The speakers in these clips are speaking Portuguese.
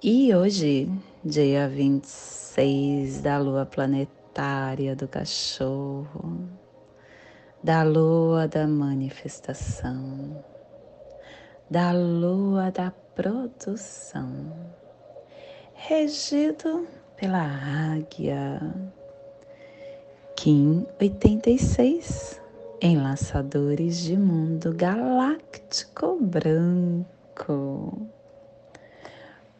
E hoje, dia 26 da lua planetária do cachorro, da lua da manifestação, da lua da produção, regido pela águia, Kim 86, enlaçadores de mundo galáctico branco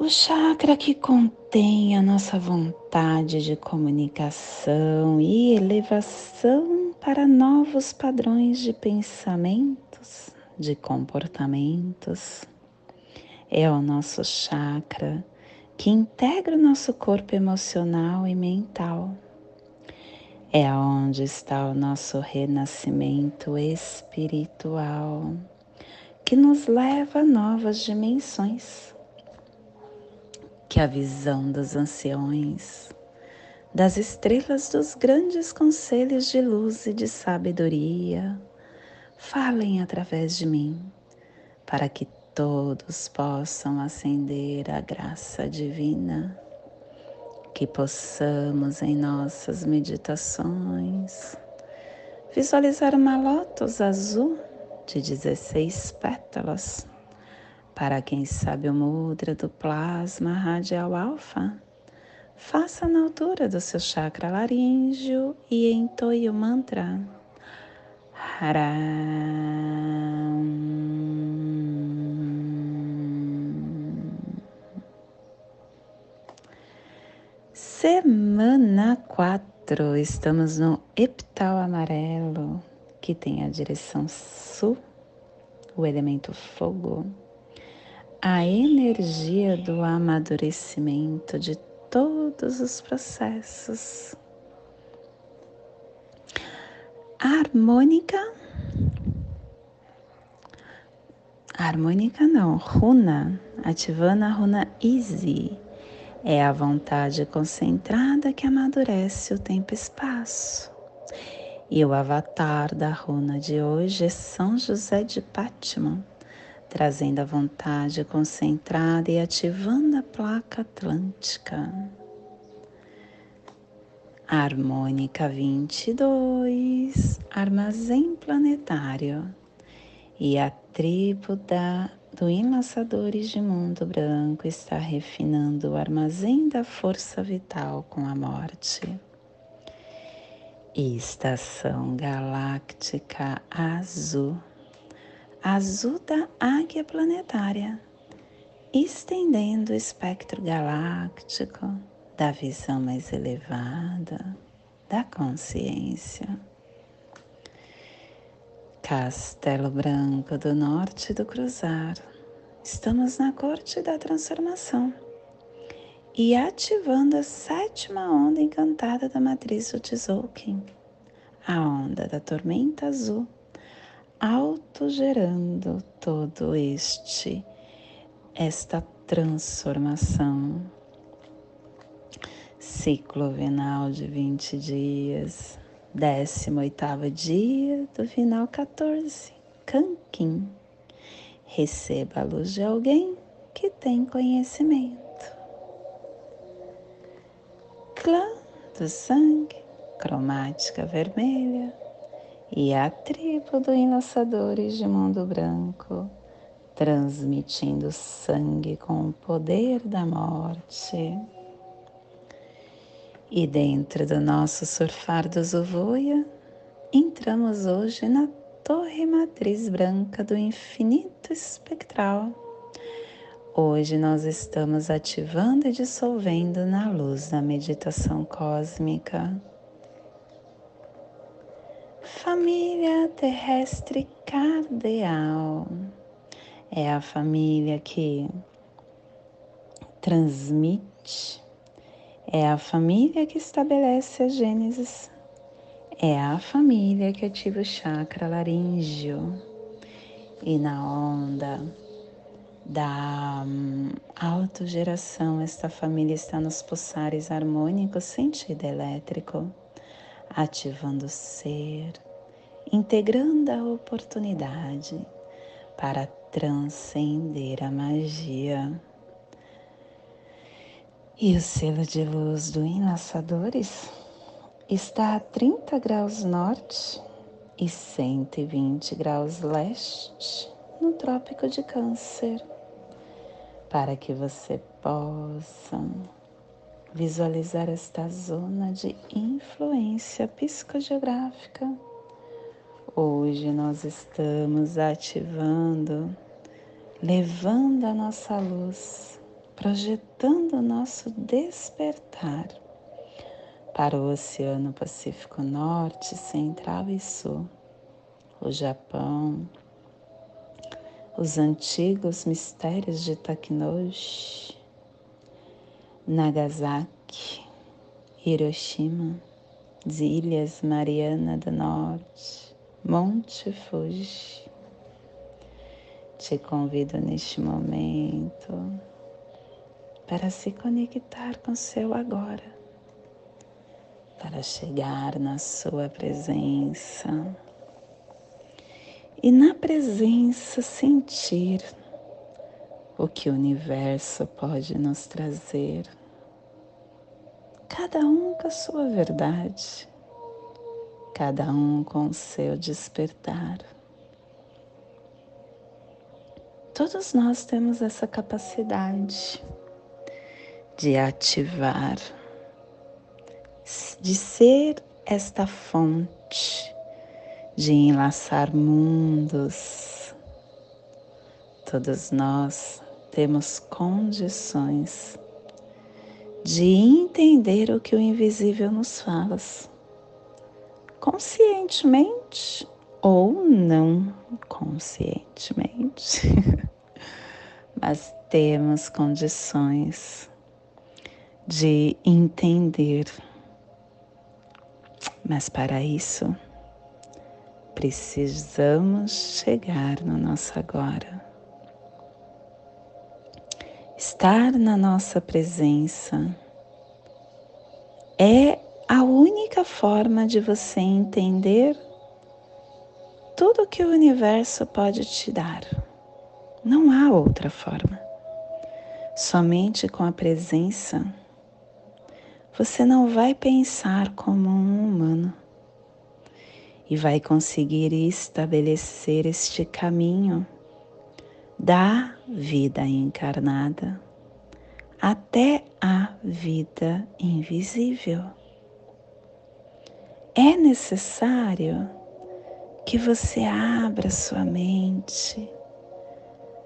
o chakra que contém a nossa vontade de comunicação e elevação para novos padrões de pensamentos, de comportamentos. É o nosso chakra que integra o nosso corpo emocional e mental. É onde está o nosso renascimento espiritual, que nos leva a novas dimensões que a visão dos anciões, das estrelas dos grandes conselhos de luz e de sabedoria, falem através de mim, para que todos possam acender a graça divina, que possamos em nossas meditações visualizar uma lótus azul de 16 pétalas para quem sabe o mudra do plasma radial alfa, faça na altura do seu chakra laríngeo e entoie o mantra. Haram. Semana 4, estamos no epital amarelo, que tem a direção sul, o elemento fogo a energia do amadurecimento de todos os processos. harmônica. harmônica não, runa, ativando a runa Easy. É a vontade concentrada que amadurece o tempo e espaço. E o avatar da runa de hoje é São José de Pátima trazendo a vontade concentrada e ativando a placa atlântica. Harmônica 22, armazém planetário e a tribo da, do Enlaçadores de Mundo Branco está refinando o armazém da força vital com a morte. Estação Galáctica Azul azul da águia planetária, estendendo o espectro galáctico da visão mais elevada da consciência. Castelo Branco do Norte do Cruzar. Estamos na corte da transformação e ativando a sétima onda encantada da matriz do Tzolk'in, a onda da tormenta azul autogerando todo este esta transformação. Ciclo venal de 20 dias, 18 dia do final 14, Canquim. Receba a luz de alguém que tem conhecimento. Clã do sangue, cromática vermelha, e a tribo do Enlaçadores de Mundo Branco, transmitindo sangue com o poder da morte. E dentro do nosso surfar do Zuvuia, entramos hoje na torre matriz branca do infinito espectral. Hoje nós estamos ativando e dissolvendo na luz da meditação cósmica. Família terrestre cardeal é a família que transmite é a família que estabelece a Gênesis. É a família que ativa o chakra laríngeo. E na onda da hum, autogeração, esta família está nos pulsares harmônicos sentido elétrico, ativando o ser, integrando a oportunidade para transcender a magia. E o selo de luz do Enlaçadores está a 30 graus norte e 120 graus leste no Trópico de Câncer, para que você possa visualizar esta zona de influência psicogeográfica. Hoje nós estamos ativando, levando a nossa luz projetando o nosso despertar para o Oceano Pacífico Norte, Central e Sul, o Japão, os antigos mistérios de Takinoshi, Nagasaki, Hiroshima, as Ilhas Mariana do Norte, Monte Fuji. Te convido neste momento para se conectar com seu agora, para chegar na sua presença e na presença sentir o que o universo pode nos trazer, cada um com a sua verdade, cada um com o seu despertar. Todos nós temos essa capacidade de ativar, de ser esta fonte, de enlaçar mundos. Todos nós temos condições de entender o que o invisível nos fala, conscientemente ou não conscientemente, mas temos condições de entender. Mas para isso, precisamos chegar no nosso agora. Estar na nossa presença é a única forma de você entender tudo que o universo pode te dar. Não há outra forma. Somente com a presença você não vai pensar como um humano e vai conseguir estabelecer este caminho da vida encarnada até a vida invisível. É necessário que você abra sua mente,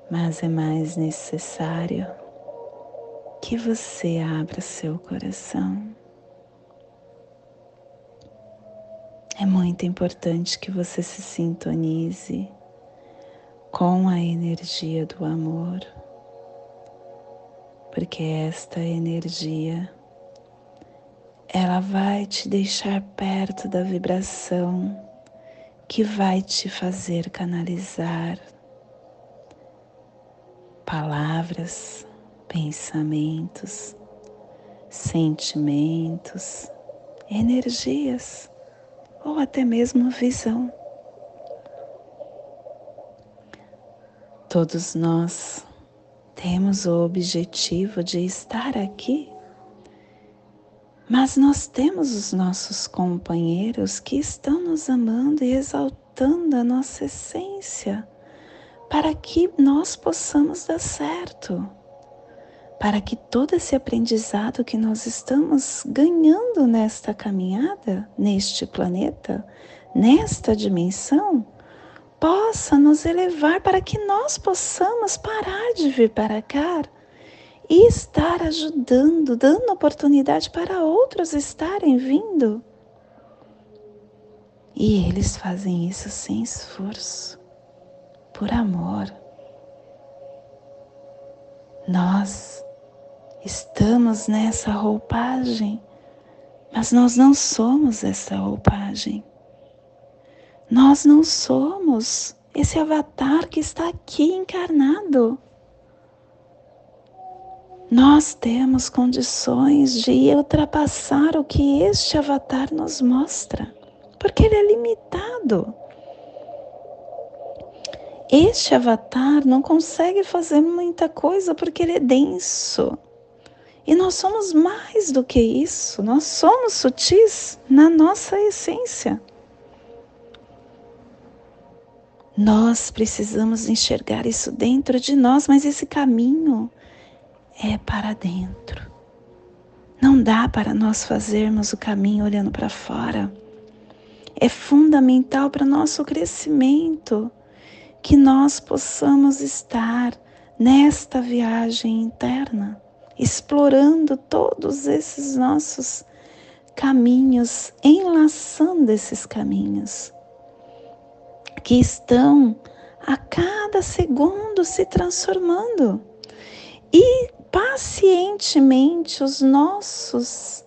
mas é mais necessário que você abra seu coração. É muito importante que você se sintonize com a energia do amor, porque esta energia ela vai te deixar perto da vibração que vai te fazer canalizar palavras pensamentos, sentimentos, energias ou até mesmo visão. Todos nós temos o objetivo de estar aqui, mas nós temos os nossos companheiros que estão nos amando e exaltando a nossa essência para que nós possamos dar certo para que todo esse aprendizado que nós estamos ganhando nesta caminhada, neste planeta, nesta dimensão, possa nos elevar para que nós possamos parar de vir para cá e estar ajudando, dando oportunidade para outros estarem vindo. E eles fazem isso sem esforço, por amor. Nós estamos nessa roupagem, mas nós não somos essa roupagem. Nós não somos esse avatar que está aqui encarnado. Nós temos condições de ultrapassar o que este avatar nos mostra, porque ele é limitado. Este avatar não consegue fazer muita coisa porque ele é denso. E nós somos mais do que isso, nós somos sutis na nossa essência. Nós precisamos enxergar isso dentro de nós, mas esse caminho é para dentro. Não dá para nós fazermos o caminho olhando para fora. É fundamental para nosso crescimento que nós possamos estar nesta viagem interna, explorando todos esses nossos caminhos, enlaçando esses caminhos que estão a cada segundo se transformando. E pacientemente os nossos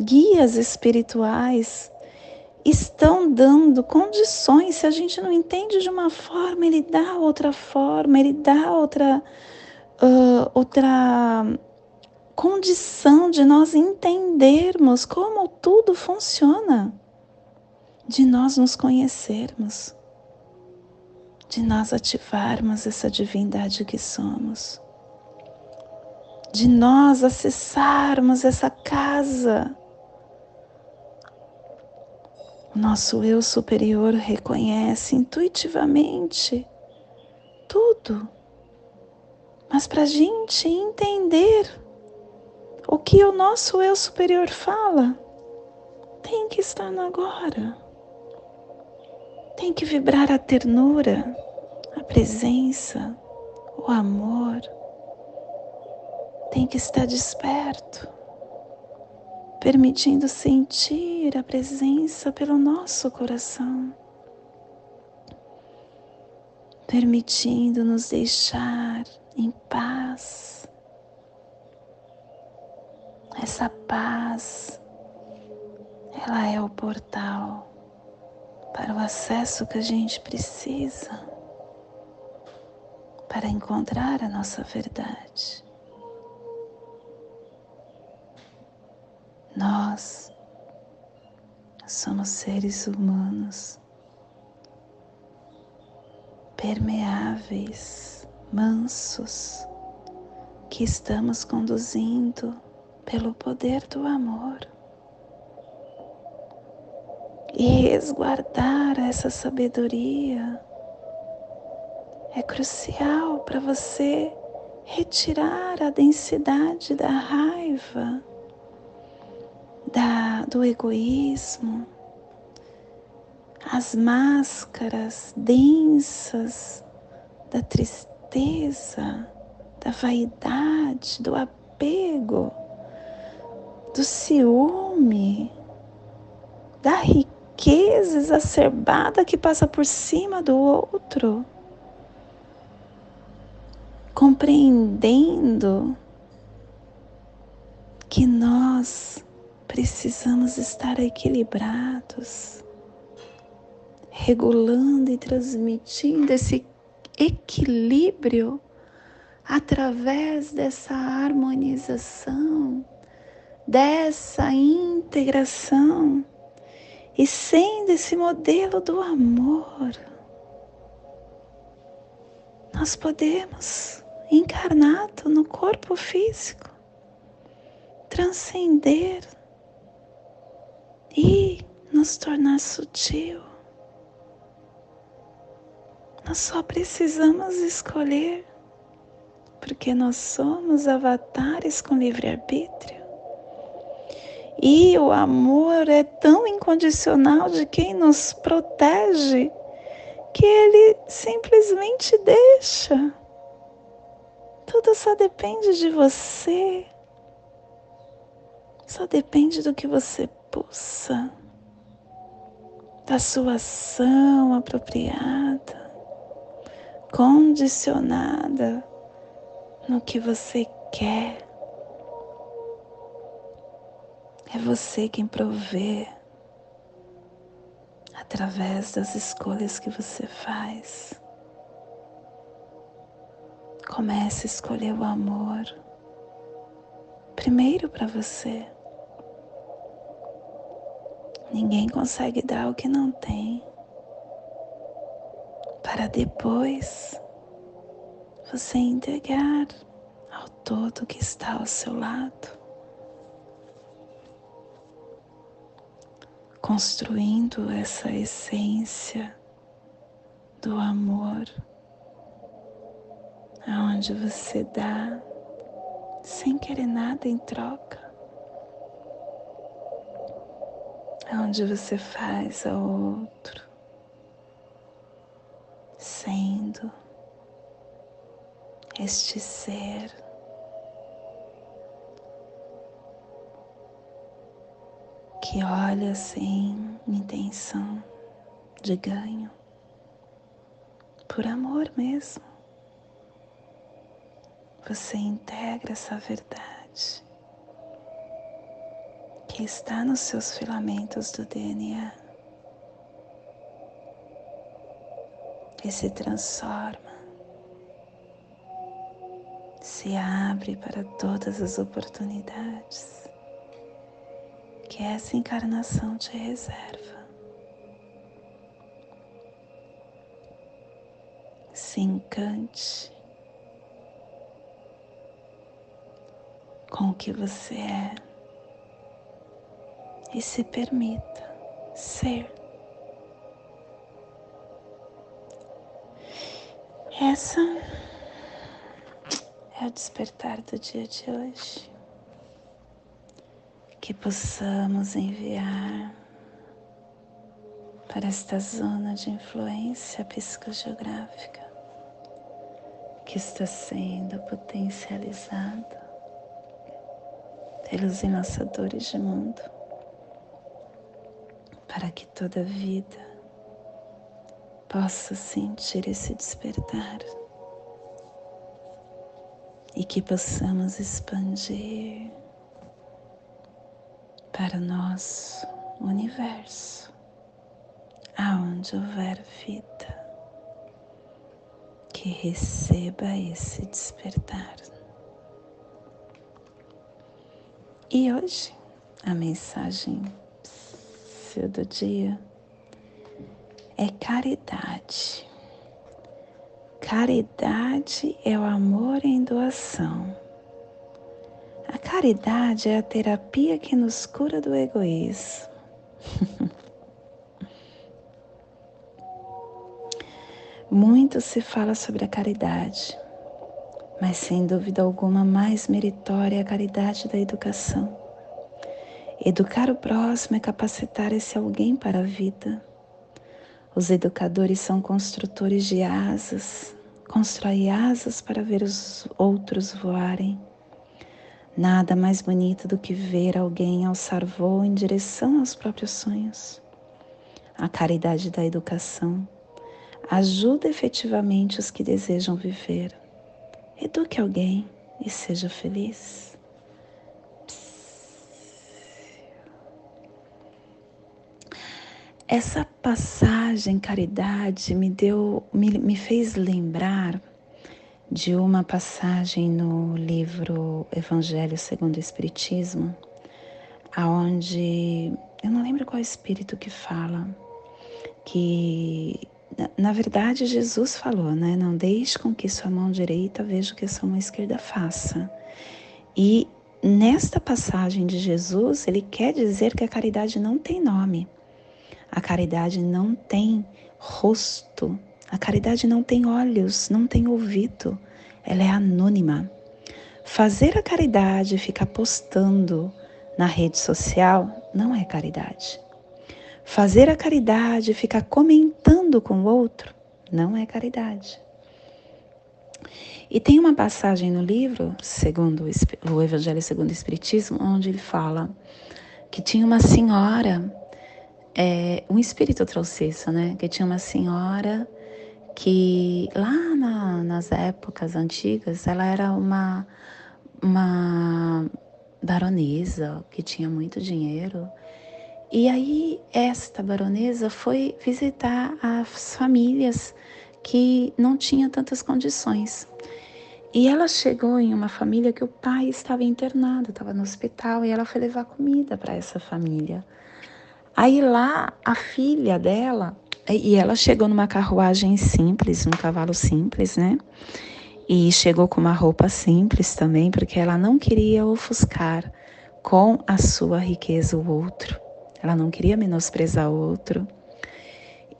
guias espirituais estão dando condições. Se a gente não entende de uma forma, ele dá outra forma, ele dá outra, uh, outra condição de nós entendermos como tudo funciona, de nós nos conhecermos, de nós ativarmos essa divindade que somos, de nós acessarmos essa casa o nosso eu superior reconhece intuitivamente tudo. Mas para a gente entender o que o nosso eu superior fala, tem que estar no agora. Tem que vibrar a ternura, a presença, o amor. Tem que estar desperto permitindo sentir a presença pelo nosso coração, permitindo nos deixar em paz. Essa paz, ela é o portal para o acesso que a gente precisa para encontrar a nossa verdade. Nós somos seres humanos, permeáveis, mansos, que estamos conduzindo pelo poder do amor. E resguardar essa sabedoria. É crucial para você retirar a densidade da raiva da, do egoísmo, as máscaras densas da tristeza, da vaidade, do apego, do ciúme, da riqueza exacerbada que passa por cima do outro, compreendendo que nós precisamos estar equilibrados, regulando e transmitindo esse equilíbrio através dessa harmonização, dessa integração e sendo esse modelo do amor. Nós podemos, encarnado no corpo físico, transcender e nos tornar sutil. Nós só precisamos escolher porque nós somos avatares com livre-arbítrio. E o amor é tão incondicional de quem nos protege que ele simplesmente deixa. Tudo só depende de você. Só depende do que você pulsa, da sua ação apropriada, condicionada no que você quer. É você quem provê através das escolhas que você faz. Comece a escolher o amor primeiro para você. Ninguém consegue dar o que não tem, para depois você entregar ao todo que está ao seu lado, construindo essa essência do amor, aonde você dá sem querer nada em troca. onde você faz ao outro, sendo este ser que olha sem intenção de ganho, por amor mesmo. Você integra essa verdade que está nos seus filamentos do DNA e se transforma, se abre para todas as oportunidades que essa encarnação te reserva. Se encante com o que você é e se permita ser. Essa é o despertar do dia de hoje. Que possamos enviar para esta zona de influência psicogeográfica que está sendo potencializada pelos enlaçadores de mundo para que toda vida possa sentir esse despertar e que possamos expandir para o nosso universo, aonde houver vida, que receba esse despertar. E hoje a mensagem do dia é caridade. Caridade é o amor em doação. Caridade é a terapia que nos cura do egoísmo. Muito se fala sobre a caridade, mas sem dúvida alguma mais meritória é a caridade da educação. Educar o próximo é capacitar esse alguém para a vida. Os educadores são construtores de asas, constroem asas para ver os outros voarem. Nada mais bonito do que ver alguém alçar voo em direção aos próprios sonhos. A caridade da educação ajuda efetivamente os que desejam viver. Eduque alguém e seja feliz. Essa passagem caridade me deu, me, me fez lembrar de uma passagem no livro Evangelho segundo o Espiritismo, aonde eu não lembro qual espírito que fala que na verdade Jesus falou, né? Não deixe com que sua mão direita veja o que sua mão esquerda faça. E nesta passagem de Jesus, ele quer dizer que a caridade não tem nome. A caridade não tem rosto, a caridade não tem olhos, não tem ouvido. ela é anônima. Fazer a caridade e ficar postando na rede social não é caridade. Fazer a caridade e ficar comentando com o outro não é caridade. E tem uma passagem no livro, segundo o Evangelho segundo o Espiritismo, onde ele fala que tinha uma senhora, é, um espírito trouxe isso, né? Que tinha uma senhora que lá na, nas épocas antigas ela era uma uma baronesa que tinha muito dinheiro. E aí esta baronesa foi visitar as famílias que não tinham tantas condições. E ela chegou em uma família que o pai estava internado, estava no hospital, e ela foi levar comida para essa família. Aí lá a filha dela, e ela chegou numa carruagem simples, num cavalo simples, né? E chegou com uma roupa simples também, porque ela não queria ofuscar com a sua riqueza o outro. Ela não queria menosprezar o outro.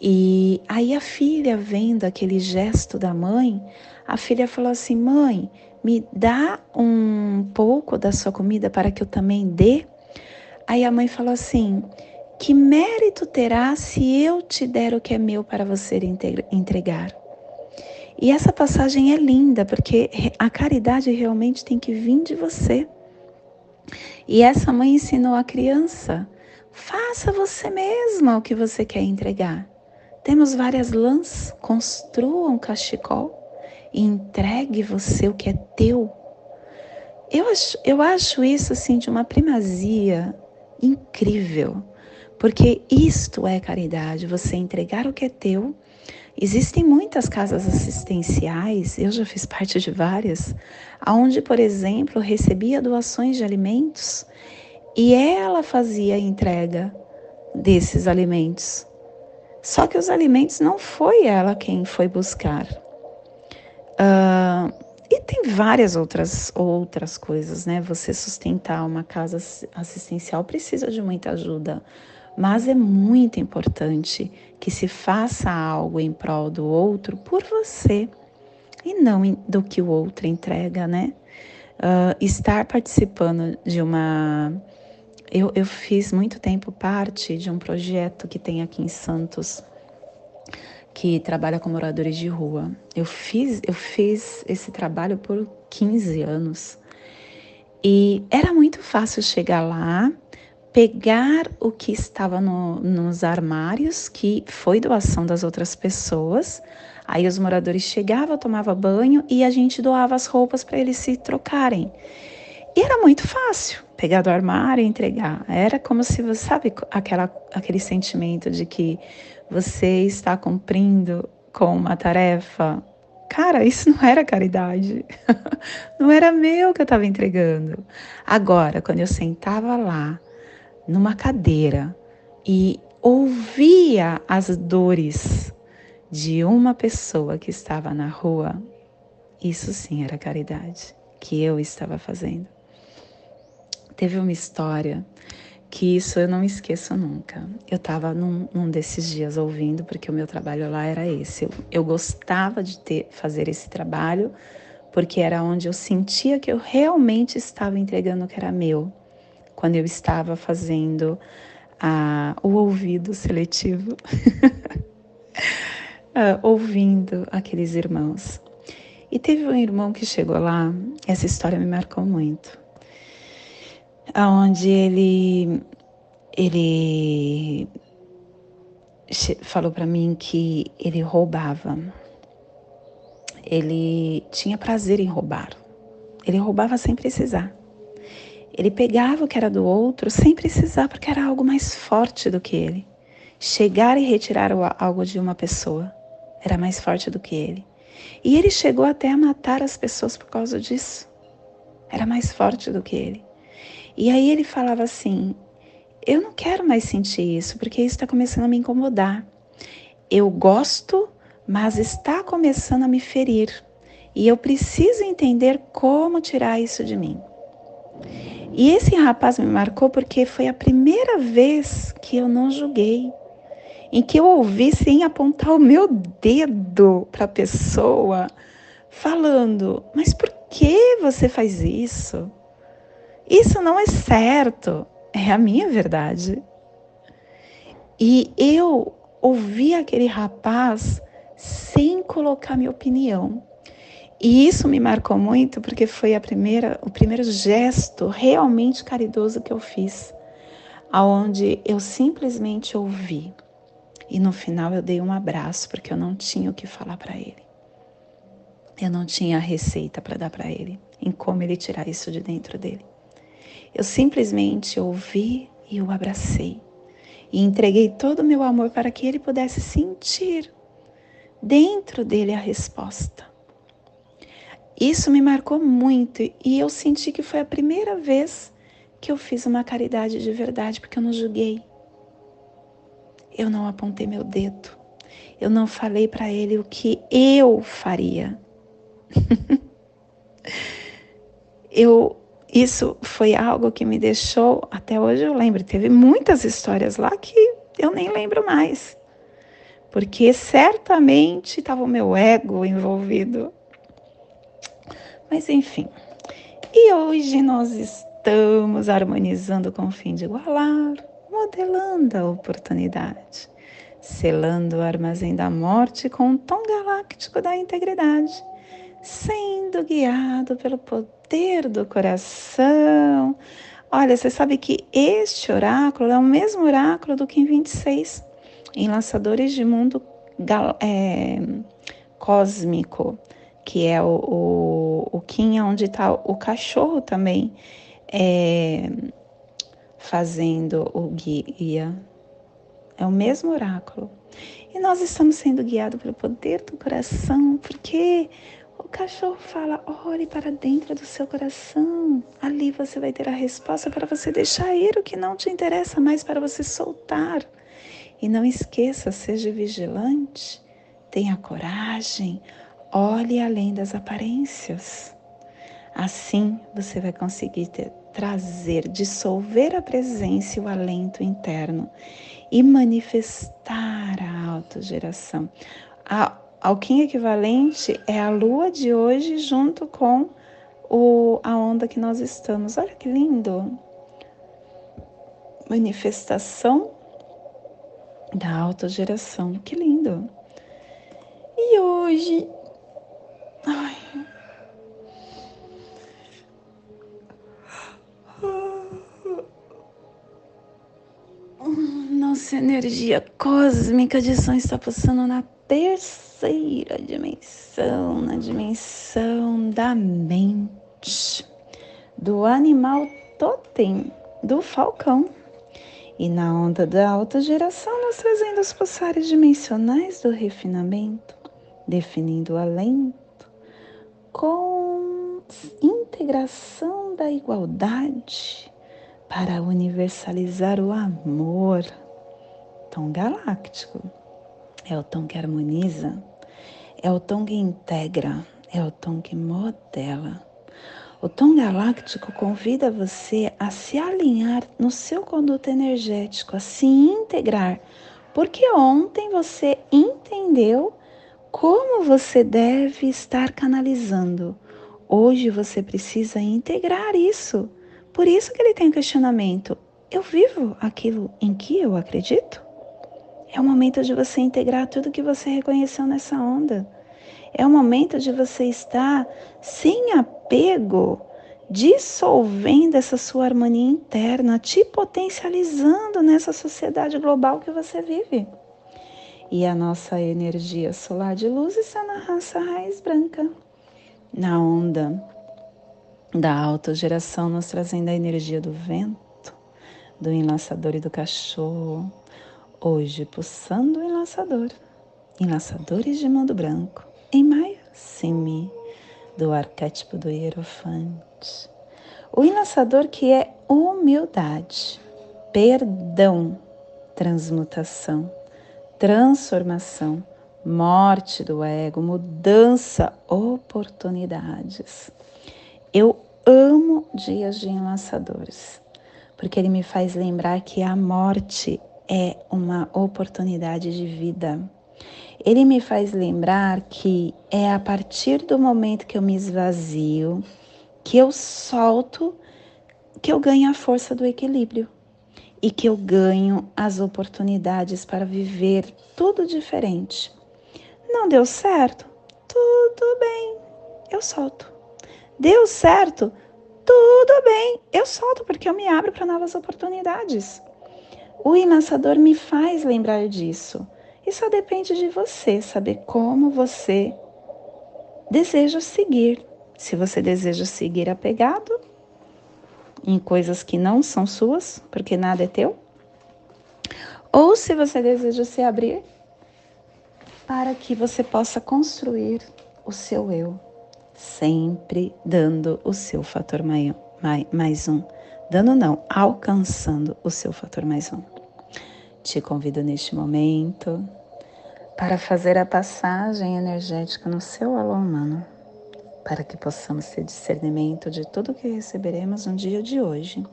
E aí a filha, vendo aquele gesto da mãe, a filha falou assim: Mãe, me dá um pouco da sua comida para que eu também dê? Aí a mãe falou assim: Que mérito terá se eu te der o que é meu para você entregar? E essa passagem é linda, porque a caridade realmente tem que vir de você. E essa mãe ensinou a criança: faça você mesma o que você quer entregar. Temos várias lãs, construa um cachecol e entregue você o que é teu. Eu acho, eu acho isso assim de uma primazia incrível, porque isto é caridade, você entregar o que é teu Existem muitas casas assistenciais, eu já fiz parte de várias, onde, por exemplo, recebia doações de alimentos e ela fazia a entrega desses alimentos. Só que os alimentos não foi ela quem foi buscar. Uh, e tem várias outras, outras coisas, né? Você sustentar uma casa assistencial precisa de muita ajuda mas é muito importante que se faça algo em prol do outro por você e não do que o outro entrega, né? Uh, estar participando de uma. Eu, eu fiz muito tempo parte de um projeto que tem aqui em Santos, que trabalha com moradores de rua. Eu fiz, eu fiz esse trabalho por 15 anos. E era muito fácil chegar lá pegar o que estava no, nos armários, que foi doação das outras pessoas. Aí os moradores chegavam, tomavam banho e a gente doava as roupas para eles se trocarem. E era muito fácil pegar do armário e entregar. Era como se você sabe aquela, aquele sentimento de que você está cumprindo com uma tarefa. Cara, isso não era caridade. não era meu que eu estava entregando. Agora, quando eu sentava lá, numa cadeira e ouvia as dores de uma pessoa que estava na rua, isso sim era caridade que eu estava fazendo. Teve uma história que isso eu não esqueço nunca. Eu estava num, num, desses dias ouvindo, porque o meu trabalho lá era esse. Eu, eu gostava de ter, fazer esse trabalho, porque era onde eu sentia que eu realmente estava entregando o que era meu quando eu estava fazendo a, o ouvido seletivo, uh, ouvindo aqueles irmãos. E teve um irmão que chegou lá, essa história me marcou muito, aonde ele ele falou para mim que ele roubava. Ele tinha prazer em roubar. Ele roubava sem precisar. Ele pegava o que era do outro sem precisar, porque era algo mais forte do que ele. Chegar e retirar algo de uma pessoa era mais forte do que ele. E ele chegou até a matar as pessoas por causa disso. Era mais forte do que ele. E aí ele falava assim: Eu não quero mais sentir isso, porque isso está começando a me incomodar. Eu gosto, mas está começando a me ferir. E eu preciso entender como tirar isso de mim. E esse rapaz me marcou porque foi a primeira vez que eu não julguei, em que eu ouvi sem apontar o meu dedo para a pessoa, falando: Mas por que você faz isso? Isso não é certo. É a minha verdade. E eu ouvi aquele rapaz sem colocar minha opinião. E isso me marcou muito porque foi a primeira, o primeiro gesto realmente caridoso que eu fiz, aonde eu simplesmente ouvi. E no final eu dei um abraço porque eu não tinha o que falar para ele. Eu não tinha a receita para dar para ele em como ele tirar isso de dentro dele. Eu simplesmente ouvi e o abracei e entreguei todo o meu amor para que ele pudesse sentir dentro dele a resposta. Isso me marcou muito e eu senti que foi a primeira vez que eu fiz uma caridade de verdade, porque eu não julguei. Eu não apontei meu dedo. Eu não falei para ele o que eu faria. eu isso foi algo que me deixou, até hoje eu lembro, teve muitas histórias lá que eu nem lembro mais. Porque certamente estava o meu ego envolvido. Mas enfim. E hoje nós estamos harmonizando com o fim de igualar, modelando a oportunidade, selando o armazém da morte com o tom galáctico da integridade, sendo guiado pelo poder do coração. Olha, você sabe que este oráculo é o mesmo oráculo do Kim 26, em Lançadores de Mundo é, Cósmico, que é o, o, o Kim onde está o cachorro também é, fazendo o guia. É o mesmo oráculo. E nós estamos sendo guiados pelo poder do coração, porque o cachorro fala: olhe para dentro do seu coração. Ali você vai ter a resposta para você deixar ir o que não te interessa mais, para você soltar. E não esqueça, seja vigilante, tenha coragem, olhe além das aparências. Assim você vai conseguir ter, trazer, dissolver a presença e o alento interno e manifestar a autogeração. A Alquim equivalente é a lua de hoje junto com o, a onda que nós estamos. Olha que lindo! Manifestação da autogeração. Que lindo! E hoje. Ai. Nossa energia cósmica de som está passando na terceira dimensão, na dimensão da mente, do animal totem, do falcão. E na onda da alta geração, nós trazendo os pulsares dimensionais do refinamento, definindo alento com integração da igualdade para universalizar o amor. Tom galáctico é o tom que harmoniza é o tom que integra, é o tom que modela. O tom galáctico convida você a se alinhar no seu conduto energético, a se integrar, porque ontem você entendeu como você deve estar canalizando. Hoje você precisa integrar isso. Por isso que ele tem o questionamento: eu vivo aquilo em que eu acredito? É o momento de você integrar tudo que você reconheceu nessa onda. É o momento de você estar sem apego, dissolvendo essa sua harmonia interna, te potencializando nessa sociedade global que você vive. E a nossa energia solar de luz está na raça raiz branca, na onda da autogeração, nos trazendo a energia do vento, do enlaçador e do cachorro Hoje, pulsando o enlaçador, enlaçadores de mundo branco, em maio, Simi, do arquétipo do Hierofante. O enlaçador que é humildade, perdão, transmutação, transformação, morte do ego, mudança, oportunidades. Eu amo dias de enlaçadores, porque ele me faz lembrar que a morte é uma oportunidade de vida. Ele me faz lembrar que é a partir do momento que eu me esvazio, que eu solto, que eu ganho a força do equilíbrio e que eu ganho as oportunidades para viver tudo diferente. Não deu certo? Tudo bem, eu solto. Deu certo? Tudo bem, eu solto porque eu me abro para novas oportunidades. O enlaçador me faz lembrar disso. E só depende de você saber como você deseja seguir. Se você deseja seguir apegado em coisas que não são suas, porque nada é teu, ou se você deseja se abrir para que você possa construir o seu eu sempre dando o seu fator mais, mais um. Dando não, alcançando o seu fator mais um. Te convido neste momento para fazer a passagem energética no seu alô humano, para que possamos ter discernimento de tudo que receberemos no dia de hoje.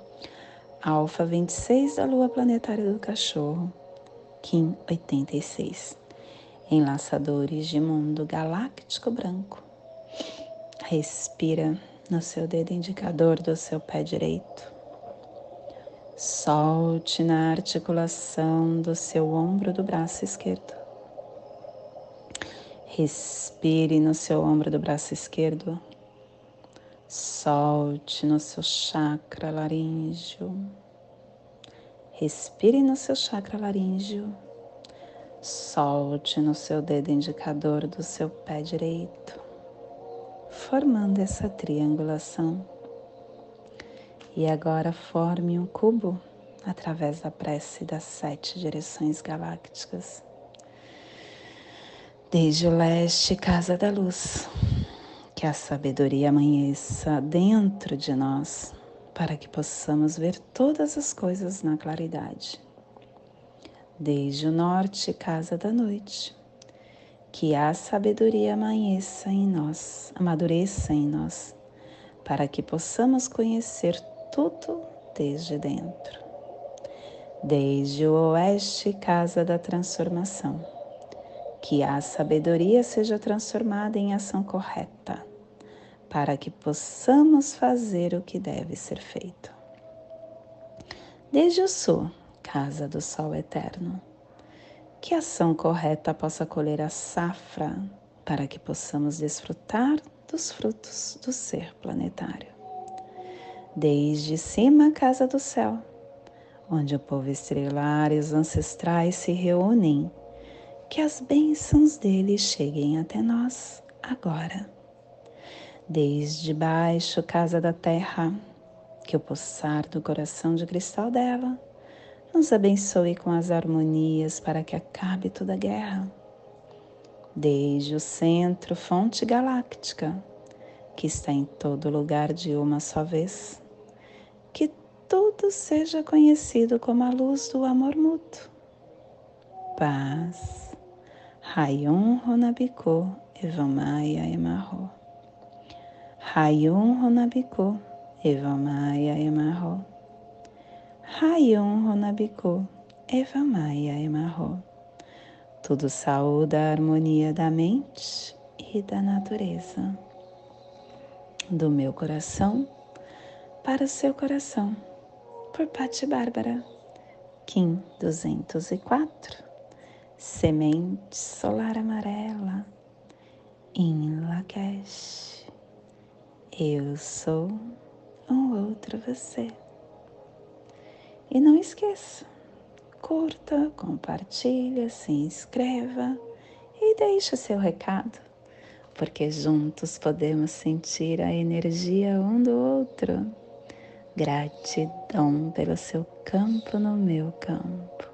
Alfa 26 da Lua Planetária do Cachorro, Kim 86. Enlaçadores de mundo galáctico branco Respira no seu dedo indicador do seu pé direito. Solte na articulação do seu ombro do braço esquerdo. Respire no seu ombro do braço esquerdo. Solte no seu chakra laríngeo. Respire no seu chakra laríngeo. Solte no seu dedo indicador do seu pé direito formando essa triangulação. E agora forme um cubo através da prece das sete direções galácticas. Desde o leste, casa da luz, que a sabedoria amanheça dentro de nós, para que possamos ver todas as coisas na claridade. Desde o norte, casa da noite, que a sabedoria amanheça em nós, amadureça em nós, para que possamos conhecer tudo desde dentro. Desde o oeste, casa da transformação, que a sabedoria seja transformada em ação correta, para que possamos fazer o que deve ser feito. Desde o sul, casa do sol eterno, que a ação correta possa colher a safra para que possamos desfrutar dos frutos do ser planetário. Desde cima, casa do céu, onde o povo estrelar e os ancestrais se reúnem, que as bênçãos dele cheguem até nós agora. Desde baixo, casa da terra, que o pulsar do coração de cristal dela nos abençoe com as harmonias para que acabe toda a guerra. Desde o centro, fonte galáctica, que está em todo lugar de uma só vez, que tudo seja conhecido como a luz do amor mútuo. Paz. Rayum Ronabiku Evamaya Emarro. Rayum Ronabiku Evamaya Emarro. Rayon Eva Maia Emarro. Tudo saúde a harmonia da mente e da natureza. Do meu coração para o seu coração. Por Pati Bárbara. Kim 204. Semente solar amarela. Em Lakesh. Eu sou um outro você. E não esqueça, curta, compartilha, se inscreva e deixe seu recado, porque juntos podemos sentir a energia um do outro. Gratidão pelo seu campo no meu campo.